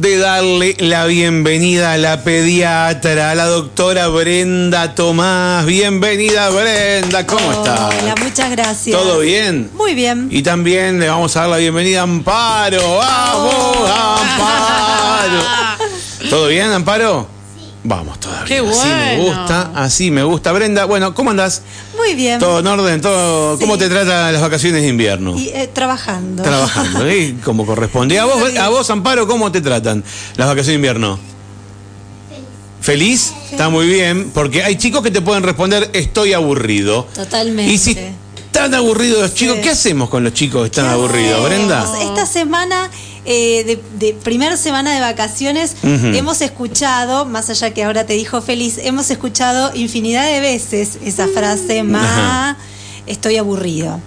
de darle la bienvenida a la pediatra, a la doctora Brenda Tomás. Bienvenida Brenda, ¿cómo estás? Hola, muchas gracias. ¿Todo bien? Muy bien. Y también le vamos a dar la bienvenida a Amparo. ¡Vamos, Amparo! ¿Todo bien, Amparo? Vamos todavía. Qué Así me bueno. gusta, así me gusta. Brenda, bueno, ¿cómo andás? Muy bien. ¿Todo en orden? ¿Todo, Sí. ¿Cómo te tratan las vacaciones de invierno? Y, eh, trabajando. Trabajando, ¿eh? Como corresponde. ¿Y a vos, a vos, Amparo, cómo te tratan las vacaciones de invierno? ¿Feliz? Está muy bien, porque hay chicos que te pueden responder, estoy aburrido. Totalmente. Y si están aburridos los chicos, Sí. ¿qué hacemos con los chicos que están ¿Qué aburridos? Brenda? Esta semana, eh, de, de primera semana de vacaciones, hemos escuchado, más allá que ahora te dijo feliz, hemos escuchado infinidad de veces esa frase, ma, estoy aburrido.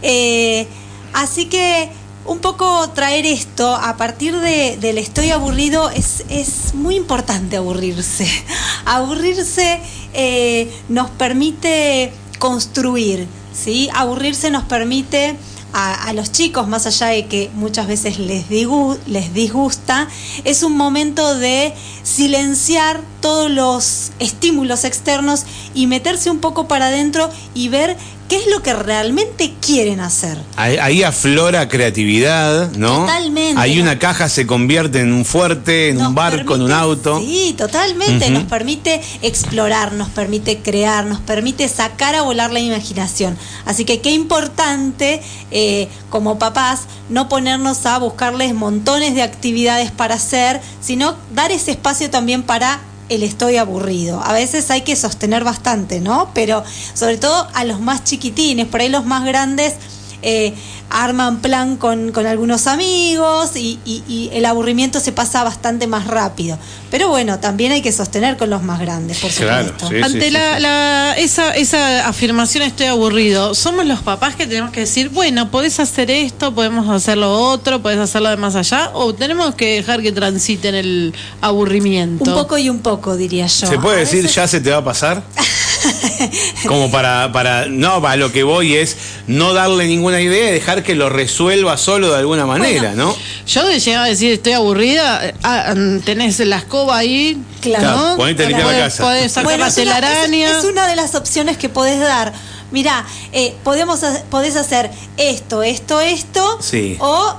Eh, así que un poco traer esto, a partir de, del estoy aburrido, es, es muy importante aburrirse. Aburrirse eh, nos permite construir, ¿sí? Aburrirse nos permite a, a los chicos, más allá de que muchas veces les, digu- les disgusta, es un momento de silenciar todos los estímulos externos y meterse un poco para adentro y ver qué es lo que realmente quieren hacer. Ahí, ahí aflora creatividad, ¿no? Totalmente. Ahí una caja se convierte en un fuerte, en un barco, en un permite- auto. Sí, totalmente. Nos permite explorar, nos permite crear, nos permite sacar a volar la imaginación. Así que qué importante eh, como papás no ponernos a buscarles montones de actividades para hacer, sino dar ese espacio también para el estoy aburrido. A veces hay que sostener bastante, ¿no? Pero sobre todo a los más chiquitines, por ahí los más grandes eh, arman plan con, con algunos amigos y, y- y el aburrimiento se pasa bastante más rápido. Pero bueno, también hay que sostener con los más grandes, por Claro, supuesto. sí. Ante la, sí. la- esa, esa afirmación estoy aburrido, somos los papás que tenemos que decir, bueno, podés hacer esto, podemos hacer lo otro, podés hacerlo de más allá, o tenemos que dejar que transiten el aburrimiento. Un poco y un poco, diría yo. ¿Se puede A decir veces- ya se te va a pasar? Como para, para, no, para lo que voy es no darle ninguna idea y dejar que lo resuelva solo de alguna manera, ¿no? Yo de llegar a decir estoy aburrida, eh, ah, mm, tenés la escoba ahí, Claro. Claro, ¿no? ponete a limpiar la Podés- casa. Podés sacar Bueno, la es una, telaraña. es- es una de las opciones que podés dar. Mirá, eh, podemos, podés hacer esto, esto, esto, Sí. o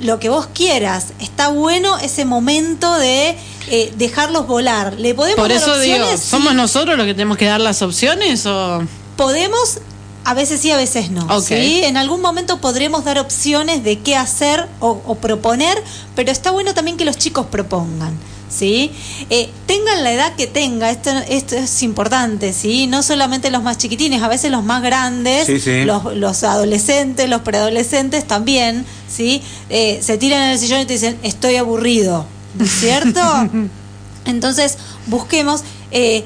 lo que vos quieras. Está bueno ese momento de eh, dejarlos volar. Le podemos Por dar digo, opciones? ¿somos Sí. nosotros los que tenemos que dar las opciones o...? Podemos, a veces sí, a veces no. ¿sí? En algún momento podremos dar opciones de qué hacer o, o proponer, pero está bueno también que los chicos propongan. ¿Sí? Eh, tengan la edad que tenga, esto, esto es importante, ¿sí? No solamente los más chiquitines, a veces los más grandes, Sí, sí. Los, los adolescentes, los preadolescentes también, ¿sí? Eh, se tiran en el sillón y te dicen, estoy aburrido, ¿no es cierto? Entonces, busquemos eh,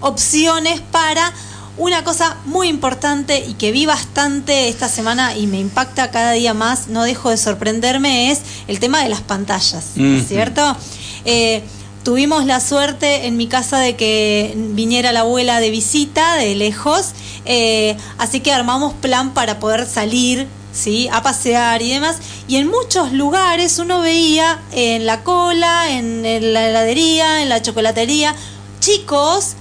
opciones para una cosa muy importante y que vi bastante esta semana y me impacta cada día más, no dejo de sorprenderme, es el tema de las pantallas, ¿no es Ujú. Eh, tuvimos la suerte en mi casa de que viniera la abuela de visita de lejos, eh, así que armamos plan para poder salir. ¿sí? a pasear y demás y en muchos lugares uno veía en la cola en la heladería en la chocolatería chicos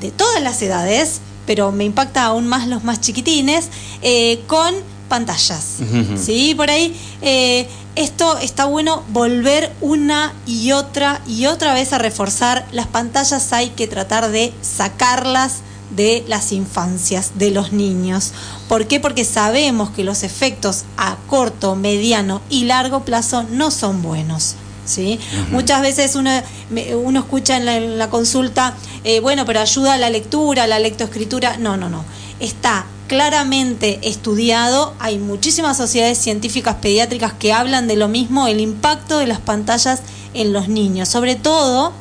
de todas las edades, pero me impacta aún más los más chiquitines, eh, con pantallas. ¿Sí? Por ahí, eh, esto está bueno volver una y otra y otra vez a reforzar. Las pantallas hay que tratar de sacarlas de las infancias, de los niños. ¿Por qué? Porque sabemos que los efectos a corto, mediano y largo plazo no son buenos. ¿sí? Muchas veces uno, uno escucha en la, en la consulta, eh, bueno, pero ayuda a la lectura, a la lectoescritura. No, no, no. Está claramente estudiado, hay muchísimas sociedades científicas pediátricas que hablan de lo mismo, el impacto de las pantallas en los niños, sobre todo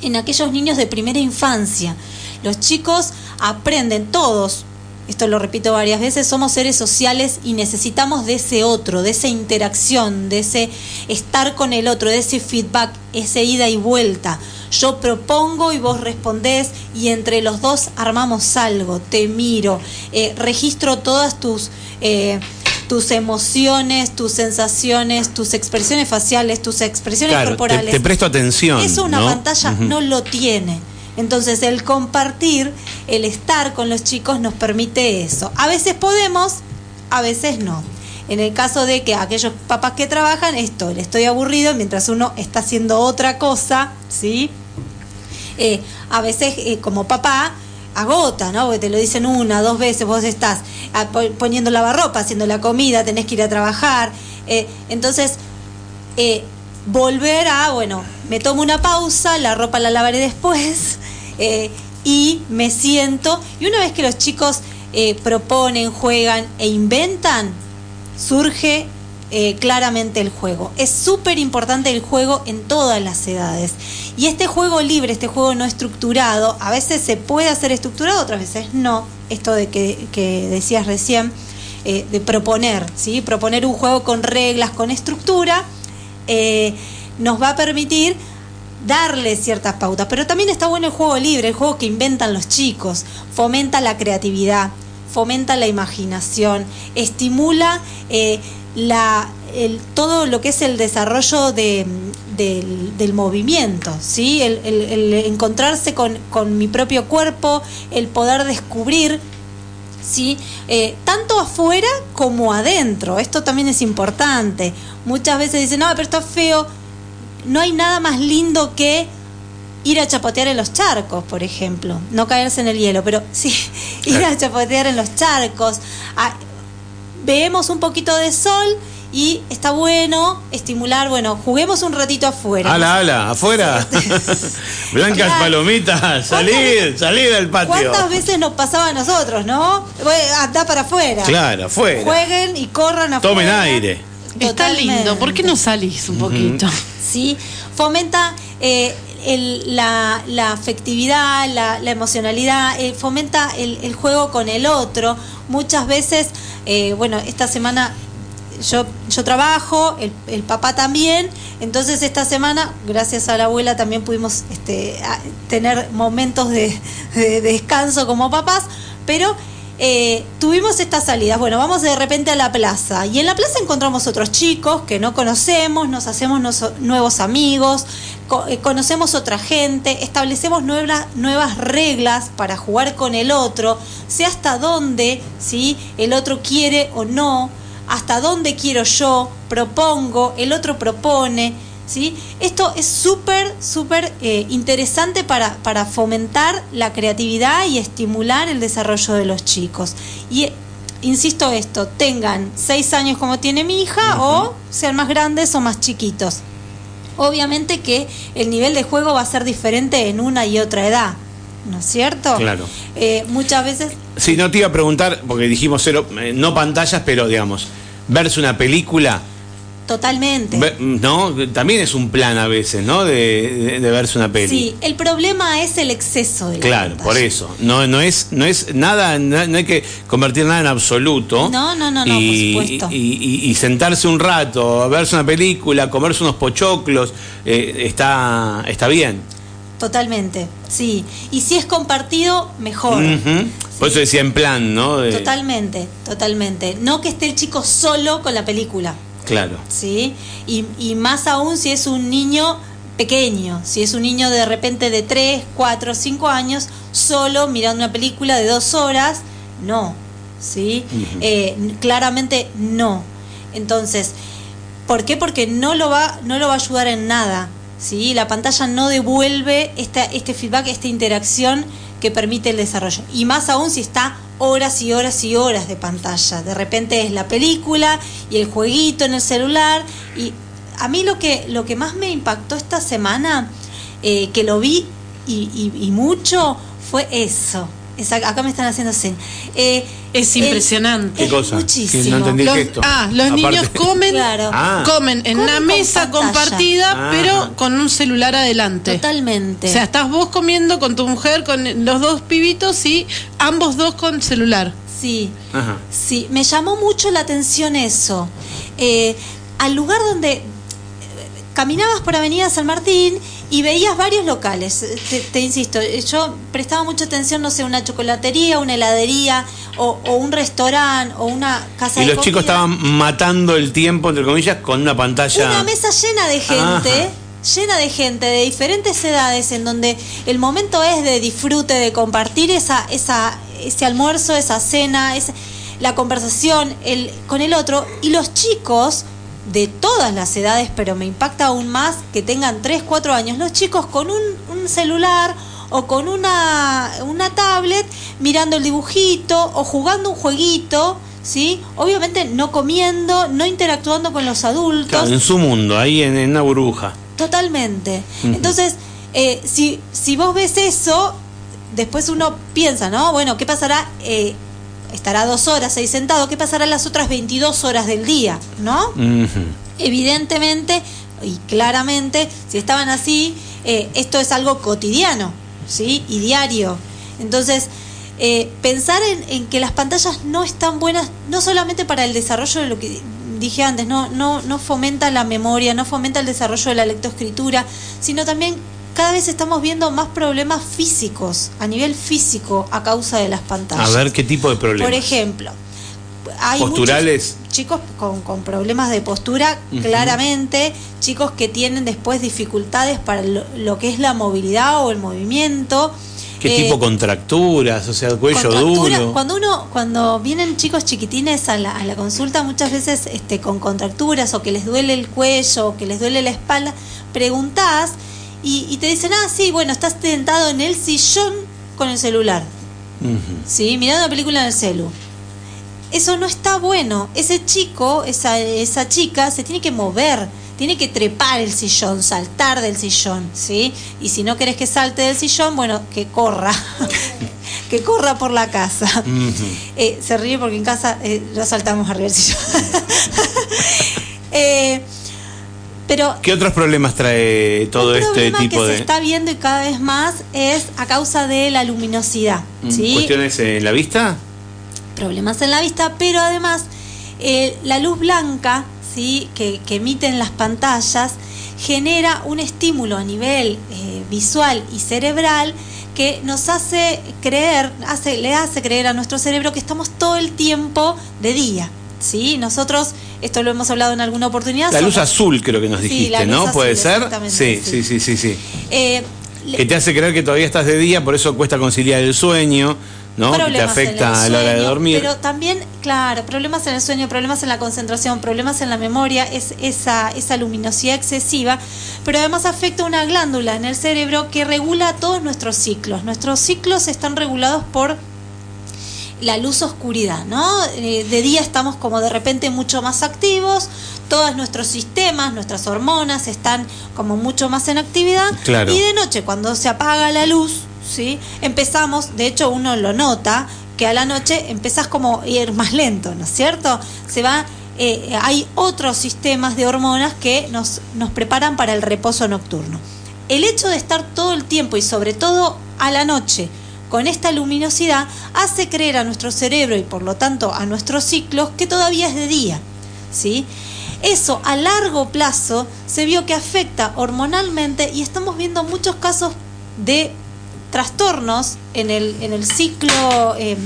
en aquellos niños de primera infancia. Los chicos aprenden todos, esto lo repito varias veces, somos seres sociales y necesitamos de ese otro, de esa interacción, de ese estar con el otro, de ese feedback, ese ida y vuelta. Yo propongo y vos respondés y entre los dos armamos algo, te miro, eh, registro todas tus... eh, tus emociones, tus sensaciones, tus expresiones faciales, tus expresiones Claro, corporales. te presto atención. Eso una ¿no? pantalla no lo tiene. Entonces el compartir, el estar con los chicos nos permite eso. A veces podemos, a veces no. En el caso de que aquellos papás que trabajan, esto, le estoy aburrido mientras uno está haciendo otra cosa, ¿sí? Eh, a veces eh, como papá agota, ¿no? Porque te lo dicen una, dos veces, vos estás ah, po- poniendo lavarropa, haciendo la comida, tenés que ir a trabajar. eh, entonces, eh, volver a, bueno, me tomo una pausa, la ropa la lavaré después eh, y me siento. Y una vez que los chicos eh, proponen, juegan e inventan, surge eh, claramente el juego. Es súper importante el juego en todas las edades. Y este juego libre, este juego no estructurado, a veces se puede hacer estructurado, otras veces no. Esto de que, que decías recién, eh, de proponer, ¿sí? Proponer un juego con reglas, con estructura, eh, nos va a permitir darle ciertas pautas. Pero también está bueno el juego libre, el juego que inventan los chicos, fomenta la creatividad, fomenta la imaginación, estimula eh, la, todo lo que es el desarrollo de- del, del movimiento, ¿sí? el, el- el encontrarse con, con mi propio cuerpo, el poder descubrir ¿sí? Eh, tanto afuera como adentro. Esto también es importante. Muchas veces dicen, no, pero está feo. No hay nada más lindo que ir a chapotear en los charcos, por ejemplo. No caerse en el hielo, pero sí, ir a chapotear en los charcos. Ah, Vemos un poquito de sol y está bueno estimular, bueno, juguemos un ratito afuera. Ala, ala, afuera. Blancas Claro. palomitas, salid, salid del patio. ¿Cuántas veces nos pasaba a nosotros, no? Anda para afuera. Claro, afuera. Jueguen y corran afuera. Tomen aire. Está lindo. ¿Por qué no salís un poquito? Sí, fomenta eh, el- la, la afectividad, la, la emocionalidad, eh, fomenta el, el juego con el otro. Muchas veces, eh, bueno, esta semana yo, yo trabajo, el, el papá también, entonces esta semana, gracias a la abuela, también pudimos este, tener momentos de, de descanso como papás, pero eh, tuvimos estas salidas. Bueno, vamos de repente a la plaza y en la plaza encontramos otros chicos que no conocemos, nos hacemos nuevos amigos, eh, conocemos otra gente, establecemos nuevas, nuevas reglas para jugar con el otro, sé hasta dónde ¿sí? el otro quiere o no, hasta dónde quiero yo, propongo, el otro propone. ¿sí? Esto es súper, súper eh, interesante para, para fomentar la creatividad y estimular el desarrollo de los chicos. Y insisto esto, tengan seis años como tiene mi hija o sean más grandes o más chiquitos. Obviamente que el nivel de juego va a ser diferente en una y otra edad, ¿no es cierto? Claro. Eh, muchas veces Sí, no te iba a preguntar, porque dijimos cero, eh, no pantallas, pero digamos, verse una película, totalmente. ¿no? También es un plan a veces, ¿no? De, de- de verse una peli. Sí, el problema es el exceso de la Claro, pantalla. por eso. No, no es, no es nada, no, no hay que convertir nada en absoluto. No, no, no, no, por supuesto. Y, y- y sentarse un rato, verse una película, comerse unos pochoclos, eh, está, está bien. Totalmente, sí. Y si es compartido, mejor. Por eso decía en plan, ¿no? De- Totalmente, totalmente. No que esté el chico solo con la película, Claro. ¿sí? Y, y más aún si es un niño pequeño, si es un niño de repente de 3, 4, 5 años, solo mirando una película de dos horas, no, ¿sí? Eh, claramente no. Entonces, ¿por qué? Porque no lo va, no lo va a ayudar en nada, ¿sí? La pantalla no devuelve esta, este feedback, esta interacción que permite el desarrollo. Y más aún si está horas y horas y horas de pantalla. De repente es la película y el jueguito en el celular. Y a mí lo que, lo que más me impactó esta semana, eh, que lo vi y, y- y mucho, fue eso. Esa- acá me están haciendo así. Eh, Es el- impresionante. ¿Qué es cosa? Muchísimo. Que no entendí. Los, ah, los Aparte- niños comen, Claro. Ah. comen en Comen una con mesa pantalla. compartida, Ah. pero con un celular adelante. Totalmente. O sea, estás vos comiendo con tu mujer, con los dos pibitos y ambos dos con celular. sí. Ajá. Sí, me llamó mucho la atención eso. Eh, al lugar donde eh, caminabas por Avenida San Martín y veías varios locales. Te, te insisto, yo prestaba mucha atención, no sé, una chocolatería, una heladería o, o un restaurante o una casa Y de los chicos estaban matando el tiempo, entre comillas, con una pantalla. Una mesa llena de gente, Ajá. llena de gente de diferentes edades, en donde el momento es de disfrute, de compartir esa, esa, ese almuerzo, esa cena, ese- la conversación el, con el otro. Y los chicos de todas las edades, pero me impacta aún más que tengan 3, 4 años, los chicos con un, un celular o con una, una tablet mirando el dibujito o jugando un jueguito. ¿Sí? Obviamente no comiendo, no interactuando con los adultos. Claro, en su mundo, ahí en, en una burbuja. Totalmente. Entonces, eh, si, si vos ves eso, después uno piensa, ¿no? Bueno, ¿qué pasará? Eh, estará dos horas ahí sentado, ¿qué pasará las otras 22 horas del día? ¿No? Evidentemente y claramente, si estaban así, eh, esto es algo cotidiano, ¿sí? Y diario. Entonces, eh, pensar en, en que las pantallas no están buenas, no solamente para el desarrollo de lo que dije antes, no, no, no fomenta la memoria, no fomenta el desarrollo de la lectoescritura, sino también cada vez estamos viendo más problemas físicos, a nivel físico, a causa de las pantallas. A ver qué tipo de problemas. Por ejemplo, hay Posturales. muchos chicos con, con problemas de postura, claramente, chicos que tienen después dificultades para lo, lo que es la movilidad o el movimiento. ¿Qué Eh, tipo contracturas? O sea, el cuello duro. Cuando uno, cuando vienen chicos chiquitines a la, a la consulta, muchas veces este, con contracturas o que les duele el cuello o que les duele la espalda, preguntás y, y te dicen, ah, sí, bueno, estás sentado en el sillón con el celular. ¿sí? Mirando una película en el celu. Eso no está bueno. Ese chico, esa, esa chica, se tiene que mover, tiene que trepar el sillón, saltar del sillón, ¿sí? Y si no querés que salte del sillón, bueno, que corra, que corra por la casa. Eh, se ríe porque en casa eh, lo saltamos arriba del sillón. Eh, pero ¿Qué otros problemas trae todo este problema tipo que de se está viendo y cada vez más es a causa de la luminosidad, Mm, ¿sí? cuestiones en la vista? problemas en la vista, pero además eh, la luz blanca ¿sí? que, que emiten las pantallas genera un estímulo a nivel eh, visual y cerebral que nos hace creer, hace, le hace creer a nuestro cerebro que estamos todo el tiempo de día. ¿Sí? Nosotros, esto lo hemos hablado en alguna oportunidad. La luz somos- azul creo que nos Sí, dijiste, la luz ¿no? azul, ¿Puede ser? Sí, sí. sí, sí, sí, eh, Que te hace creer que todavía estás de día, por eso cuesta conciliar el sueño, ¿no? Que te afecta a la hora de dormir. Pero también, claro, problemas en el sueño, problemas en la concentración, problemas en la memoria, es esa, esa luminosidad excesiva, pero además afecta una glándula en el cerebro que regula todos nuestros ciclos. Nuestros ciclos están regulados por la luz oscuridad, ¿no? Eh, de día estamos como de repente mucho más activos, todos nuestros sistemas, nuestras hormonas están como mucho más en actividad Claro. y de noche cuando se apaga la luz, ¿sí? Empezamos, de hecho uno lo nota, que a la noche empezás como a ir más lento, ¿no es cierto? Se va eh, hay otros sistemas de hormonas que nos, nos preparan para el reposo nocturno. El hecho de estar todo el tiempo y sobre todo a la noche con esta luminosidad hace creer a nuestro cerebro y por lo tanto a nuestros ciclos que todavía es de día. ¿sí? Eso a largo plazo se vio que afecta hormonalmente y estamos viendo muchos casos de trastornos en el, en el ciclo eh,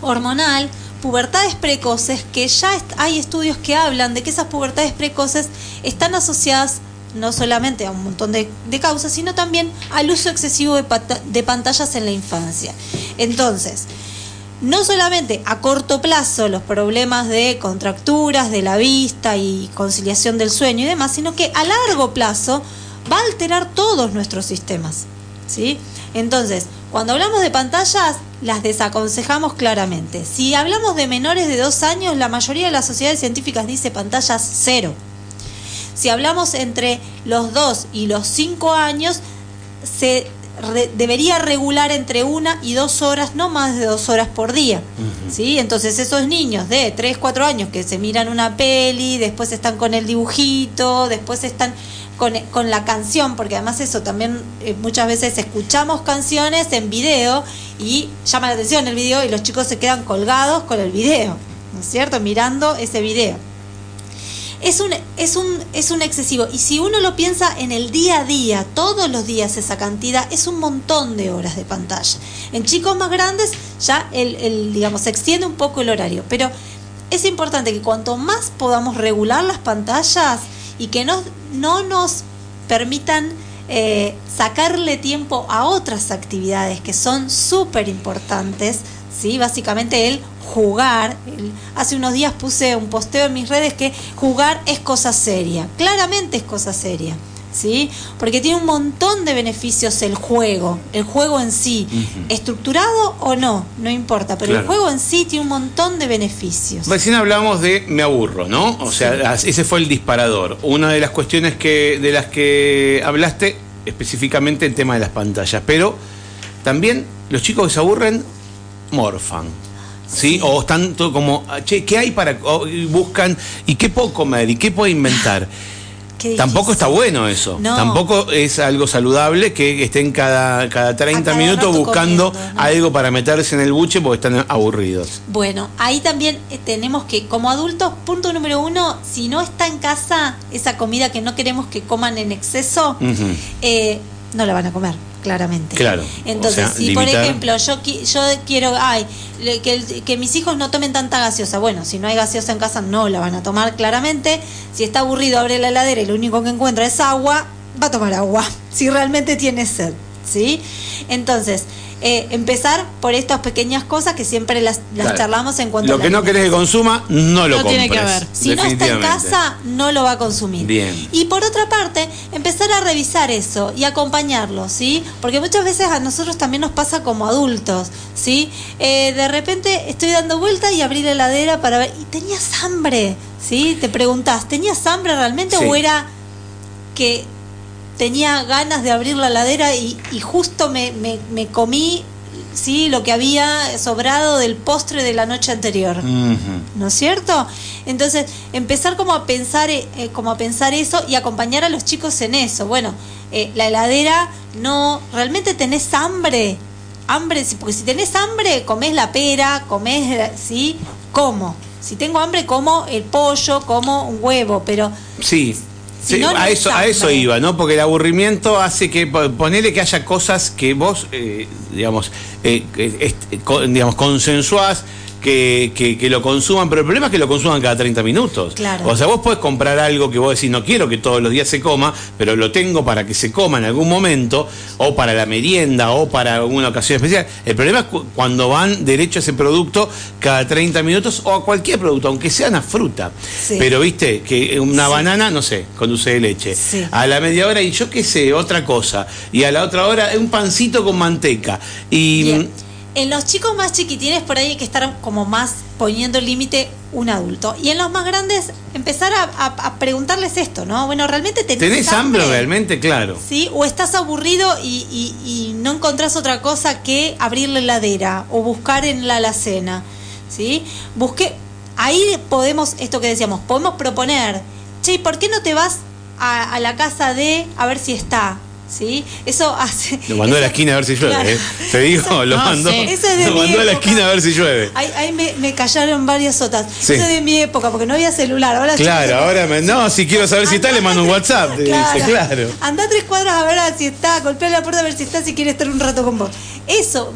hormonal, pubertades precoces, que ya hay estudios que hablan de que esas pubertades precoces están asociadas no solamente a un montón de, causas, sino también al uso excesivo de, de pantallas en la infancia. Entonces, no solamente a corto plazo los problemas de contracturas de la vista y conciliación del sueño y demás, sino que a largo plazo va a alterar todos nuestros sistemas. ¿sí? Entonces, cuando hablamos de pantallas, las desaconsejamos claramente. Si hablamos de menores de dos años, la mayoría de las sociedades científicas dice pantallas cero. Si hablamos entre los 2 y los 5 años, se re- debería regular entre una y dos horas, no más de dos horas por día. ¿sí? Entonces esos niños de 3, 4 años que se miran una peli, después están con el dibujito, después están con, con la canción, porque además eso también eh, muchas veces escuchamos canciones en video y llama la atención el video y los chicos se quedan colgados con el video, ¿no es cierto? Mirando ese video. Es un, es un, es un excesivo. Y si uno lo piensa en el día a día, todos los días esa cantidad, es un montón de horas de pantalla. En chicos más grandes ya el, el digamos, se extiende un poco el horario. Pero es importante que cuanto más podamos regular las pantallas y que no, no nos permitan eh, sacarle tiempo a otras actividades que son súper importantes, ¿sí? básicamente el jugar. hace unos días puse un posteo en mis redes que jugar es cosa seria, claramente es cosa seria. ¿Sí? Porque tiene un montón de beneficios el juego, el juego en sí, estructurado o no, no importa, pero el juego en sí tiene un montón de beneficios. Recién hablamos de me aburro, ¿no? O sea, ese fue el disparador. Una de las cuestiones que de las que hablaste específicamente el tema de las pantallas, pero también los chicos que se aburren morfan. ¿Sí? O están todo como, che, ¿qué hay para.? buscan, ¿y qué puedo comer? ¿Y qué puedo inventar? Tampoco está bueno eso. Tampoco es algo saludable que estén cada, cada 30 minutos buscando algo para meterse en el buche porque están aburridos. Bueno, ahí también eh, tenemos que, como adultos, punto número uno, si no está en casa esa comida que no queremos que coman en exceso, eh, no la van a comer claramente. Claro. Entonces, si por ejemplo yo, yo quiero ay, que, que, mis hijos no tomen tanta gaseosa, bueno, si no hay gaseosa en casa no la van a tomar claramente. Si está aburrido, abre la heladera y lo único que encuentra es agua, va a tomar agua, si realmente tiene sed. ¿Sí? Entonces, eh, empezar por estas pequeñas cosas que siempre las, charlamos en cuanto Lo que no querés que consuma, no lo no Tiene que haber. Si no está en casa, no lo va a consumir. Bien. Y por otra parte, empezar a revisar eso y acompañarlo, ¿sí? Porque muchas veces a nosotros también nos pasa como adultos, ¿sí? Eh, de repente estoy dando vuelta y abrí la heladera para ver, y tenías hambre, ¿sí? Te preguntás, ¿tenías hambre realmente o era que tenía ganas de abrir la ladera y, justo me, me, comí sí lo que había sobrado del postre de la noche anterior no es cierto entonces empezar como a pensar eh, eh, como a pensar eso y acompañar a los chicos en eso. Bueno eh, la heladera no realmente tenés hambre hambre porque si tenés hambre comés la pera comés sí como si tengo hambre como el pollo como un huevo pero sí a, eso, a eso iba, ¿no? Porque el aburrimiento hace que, ponele que haya cosas que vos, eh, digamos, eh, digamos, consensuás que, que, lo consuman, pero el problema es que lo consuman cada 30 minutos. O sea, vos podés comprar algo que vos decís, no quiero que todos los días se coma, pero lo tengo para que se coma en algún momento, o para la merienda, o para alguna ocasión especial. El problema es cuando van derecho a ese producto cada 30 minutos, o a cualquier producto, aunque sea una fruta. Pero viste, que una banana, no sé, con dulce de leche. A la media hora, y yo qué sé, otra cosa. Y a la otra hora, un pancito con manteca. Y. En los chicos más chiquitines por ahí hay que estar como más poniendo el límite un adulto. Y en los más grandes empezar a, preguntarles esto, ¿no? Bueno, ¿realmente tenés, ¿Tenés hambre? realmente? Claro. ¿Sí? O estás aburrido y, no encontrás otra cosa que abrir la heladera o buscar en la alacena. ¿Sí? Busqué, ahí podemos, esto que decíamos, podemos proponer, che, ¿por qué no te vas a, a la casa de a ver si está? ¿Sí? Eso hace... Lo mandó a la esquina a ver si llueve, ¿eh? Te digo, lo mandó, lo mandó a la esquina a ver si llueve. Ahí, me, callaron varias otras. Eso es de mi época, porque no había celular. Ahora claro, ahora me, no, si quiero saber si está, le mando un WhatsApp. Claro. claro. Anda tres cuadras a ver si está, golpea la puerta a ver si está, si quiere estar un rato con vos. Eso,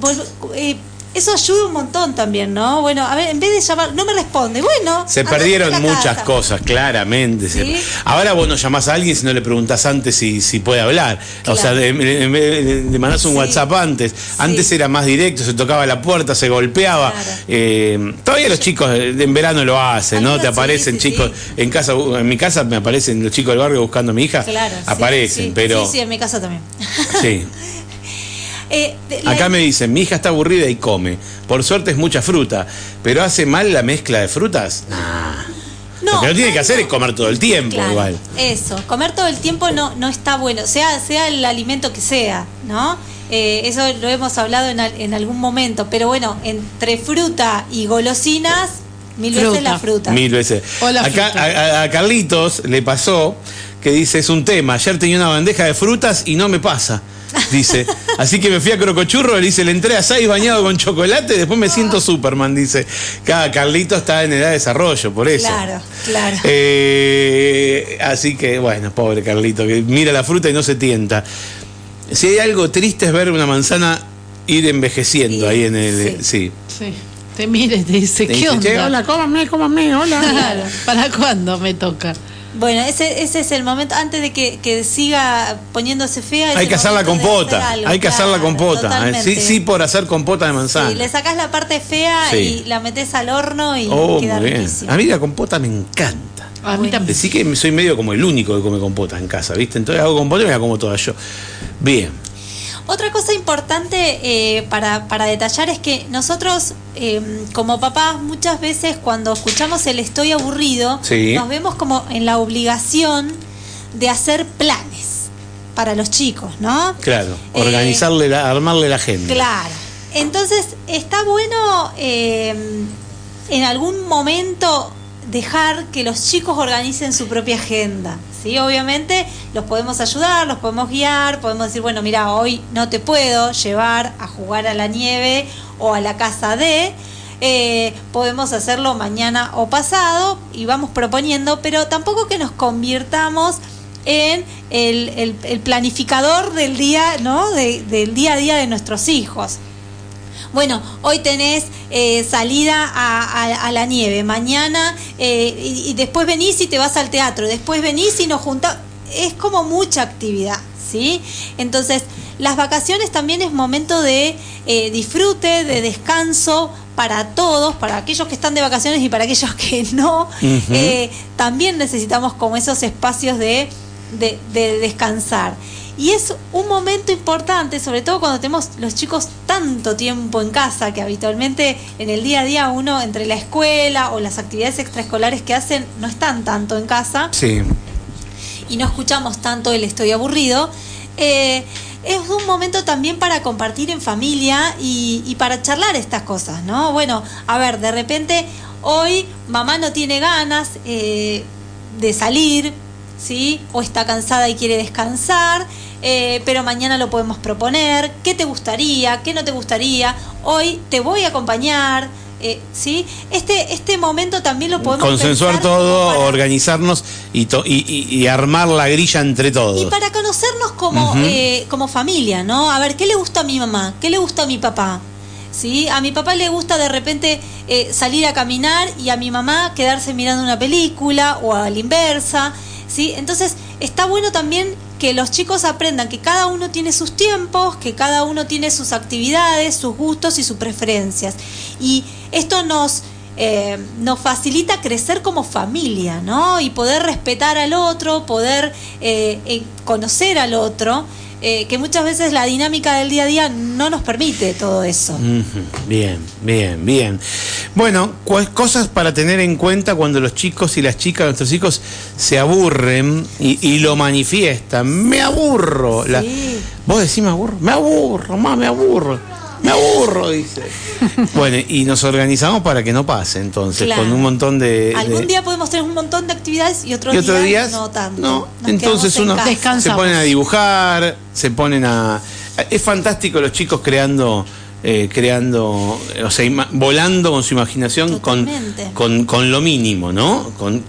eh, eso ayuda un montón también, ¿no? Bueno, a ver, en vez de llamar, no me responde. Bueno. Se perdieron muchas cosas, claramente. Ahora vos no llamás a alguien si no le preguntás antes si, si puede hablar. O sea, le, mandás un WhatsApp antes. Antes era más directo, se tocaba la puerta, se golpeaba. Eh, todavía los chicos en verano lo hacen, ¿no? Te aparecen chicos en casa, en mi casa me aparecen los chicos del barrio buscando a mi hija. Claro. Aparecen, pero. Sí, sí, en mi casa también. Sí. Eh, Acá me dicen, mi hija está aburrida y come. Por suerte es mucha fruta. ¿Pero hace mal la mezcla de frutas? No, Lo que no tiene que hacer es comer todo el tiempo igual. Eso, comer todo el tiempo no, no está bueno, sea, sea el alimento que sea, ¿no? Eh, eso lo hemos hablado en, algún momento, pero bueno, entre fruta y golosinas, mil veces la fruta. Mil veces. Acá a Carlitos le pasó que dice, es un tema, ayer tenía una bandeja de frutas y no me pasa. Dice. Así que me fui a Crocochurro, le dice, le entré a seis bañado con chocolate, después me siento Superman, dice. Cada Carlito está en edad de desarrollo, por eso. Claro, claro. Eh, así que, bueno, pobre Carlito, que mira la fruta y no se tienta. Si hay algo triste es ver una manzana ir envejeciendo ahí en el... Sí. sí. Te mire, te dice, ¿qué onda? hola, cómame, cómame, hola. Claro, ¿para cuándo me toca? Bueno, ese, ese es el momento, antes de que, que siga poniéndose fea. Hay que hacer la compota, hay que hacer la compota. Sí, sí, por hacer compota de manzana. Sí, le sacás la parte fea y la metes al horno y oh, queda riquísimo. A mí la compota me encanta. A mí también. Decí que soy medio como el único que come compota en casa, ¿viste? Entonces hago compota y me la como toda yo. Bien. Otra cosa importante eh, para, para, detallar es que nosotros, eh, como papás, muchas veces cuando escuchamos el estoy aburrido, nos vemos como en la obligación de hacer planes para los chicos, ¿no? Claro, eh, organizarle, armarle la agenda. Claro. Entonces, está bueno en algún momento dejar que los chicos organicen su propia agenda. ¿Sí? Obviamente los podemos ayudar, los podemos guiar, podemos decir, bueno, mira, hoy no te puedo llevar a jugar a la nieve o a la casa de, eh, podemos hacerlo mañana o pasado y vamos proponiendo, pero tampoco que nos convirtamos en el, planificador del día, ¿no? del día a día de nuestros hijos bueno, hoy tenés eh, salida a, la nieve, mañana eh, y, después venís y te vas al teatro, después venís y nos juntamos. Es como mucha actividad, ¿sí? Entonces, las vacaciones también es momento de eh, disfrute, de descanso para todos, para aquellos que están de vacaciones y para aquellos que no. también necesitamos como esos espacios de, de descansar. Y es un momento importante, sobre todo cuando tenemos los chicos tanto tiempo en casa, que habitualmente en el día a día uno entre la escuela o las actividades extraescolares que hacen no están tanto en casa. Sí. Y no escuchamos tanto el estoy aburrido. Eh, es un momento también para compartir en familia y, para charlar estas cosas, ¿no? Bueno, a ver, de repente hoy mamá no tiene ganas eh, de salir, ¿sí? O está cansada y quiere descansar, eh, pero mañana lo podemos proponer. ¿Qué te gustaría? ¿Qué no te gustaría? Hoy te voy a acompañar. Eh, ¿sí? Este, este momento también lo podemos consensuar todo, organizarnos y, y, armar la grilla entre todos. Y para conocernos como, eh, como familia, ¿no? A ver, ¿qué le gusta a mi mamá? ¿Qué le gusta a mi papá? ¿Sí? A mi papá le gusta de repente salir a caminar y a mi mamá quedarse mirando una película o a la inversa. ¿Sí? Entonces, está bueno también que los chicos aprendan que cada uno tiene sus tiempos, que cada uno tiene sus actividades, sus gustos y sus preferencias. Y esto nos, eh, nos facilita crecer como familia, ¿no? Y poder respetar al otro, poder eh, eh, conocer al otro. Eh, que muchas veces la dinámica del día a día no nos permite todo eso. Bien, bien, bien. Bueno, cosas para tener en cuenta cuando los chicos y las chicas, nuestros hijos, se aburren y, lo manifiestan. Me aburro. ¿Vos decís me aburro? Me aburro, más me aburro me aburro, dice. Bueno, y nos organizamos para que no pase, entonces, con un montón de... Algún día podemos tener un montón de actividades y otros, ¿Y días, no tanto. No, entonces uno se ponen a dibujar, se ponen a... Es fantástico los chicos creando... Eh, creando, o sea, volando con su imaginación con, con, con, lo mínimo, ¿no? Con,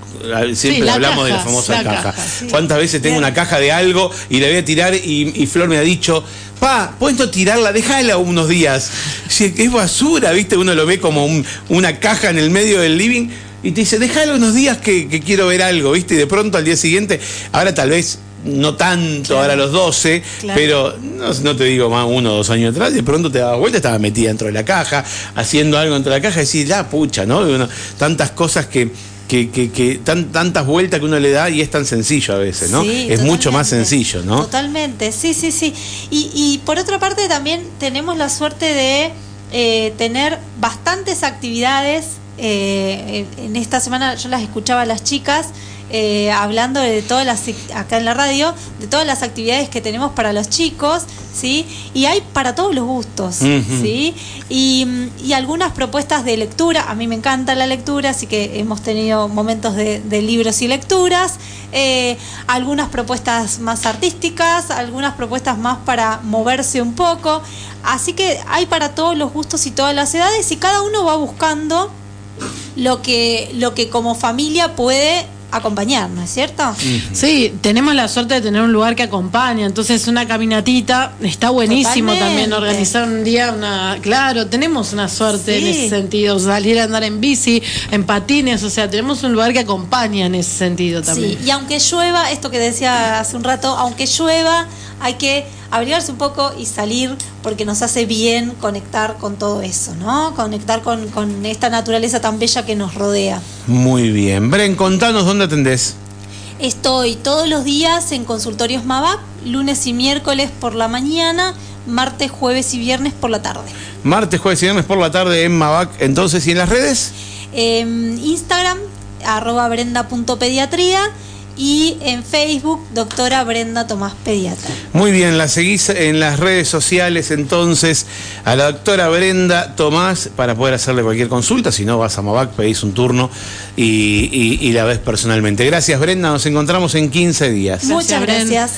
siempre hablamos de la famosa caja. ¿Cuántas veces tengo una caja de algo y la voy a tirar y, y Flor me ha dicho, pa, puedo tirarla, déjala unos días. Si es basura, ¿viste? Uno lo ve como una caja en el medio del living y te dice, déjala unos días que, quiero ver algo, ¿viste? Y de pronto al día siguiente, ahora tal vez no tanto, ahora a los 12, pero no, te digo más uno o dos años atrás, de pronto te daba vuelta, estaba metida dentro de la caja, haciendo algo dentro de la caja, y decís, ya, pucha, ¿no? tantas cosas que que, que, que tan, tantas vueltas que uno le da y es tan sencillo a veces, ¿no? es mucho más sencillo, ¿no? Totalmente, sí, sí, sí. Y, y por otra parte también tenemos la suerte de eh, tener bastantes actividades. Eh, en esta semana yo las escuchaba a las chicas eh, hablando de todas las, acá en la radio, de todas las actividades que tenemos para los chicos, ¿sí? Y hay para todos los gustos, ¿sí? Y, algunas propuestas de lectura, a mí me encanta la lectura, así que hemos tenido momentos de, libros y lecturas, eh, algunas propuestas más artísticas, algunas propuestas más para moverse un poco, así que hay para todos los gustos y todas las edades y cada uno va buscando lo que, lo que como familia puede acompañar, ¿no es cierto? Sí, tenemos la suerte de tener un lugar que acompaña, entonces una caminatita está buenísimo también organizar un día una, claro, tenemos una suerte en ese sentido, salir a andar en bici, en patines, o sea, tenemos un lugar que acompaña en ese sentido también. Sí, y aunque llueva, esto que decía hace un rato, aunque llueva, hay que abrigarse un poco y salir porque nos hace bien conectar con todo eso, ¿no? Conectar con, esta naturaleza tan bella que nos rodea. Muy bien. Bren, contanos dónde atendés. Estoy todos los días en consultorios MAVAC, lunes y miércoles por la mañana, martes, jueves y viernes por la tarde. Martes, jueves y viernes por la tarde en MAVAC. Entonces, ¿y en las redes? Instagram, arroba brenda.pediatría y en Facebook, doctora Brenda Tomás Pediatra. Muy bien, la seguís en las redes sociales entonces a la doctora Brenda Tomás para poder hacerle cualquier consulta. Si no, vas a Mavac, pedís un turno y, la ves personalmente. Gracias, Brenda. Nos encontramos en 15 días. Muchas gracias.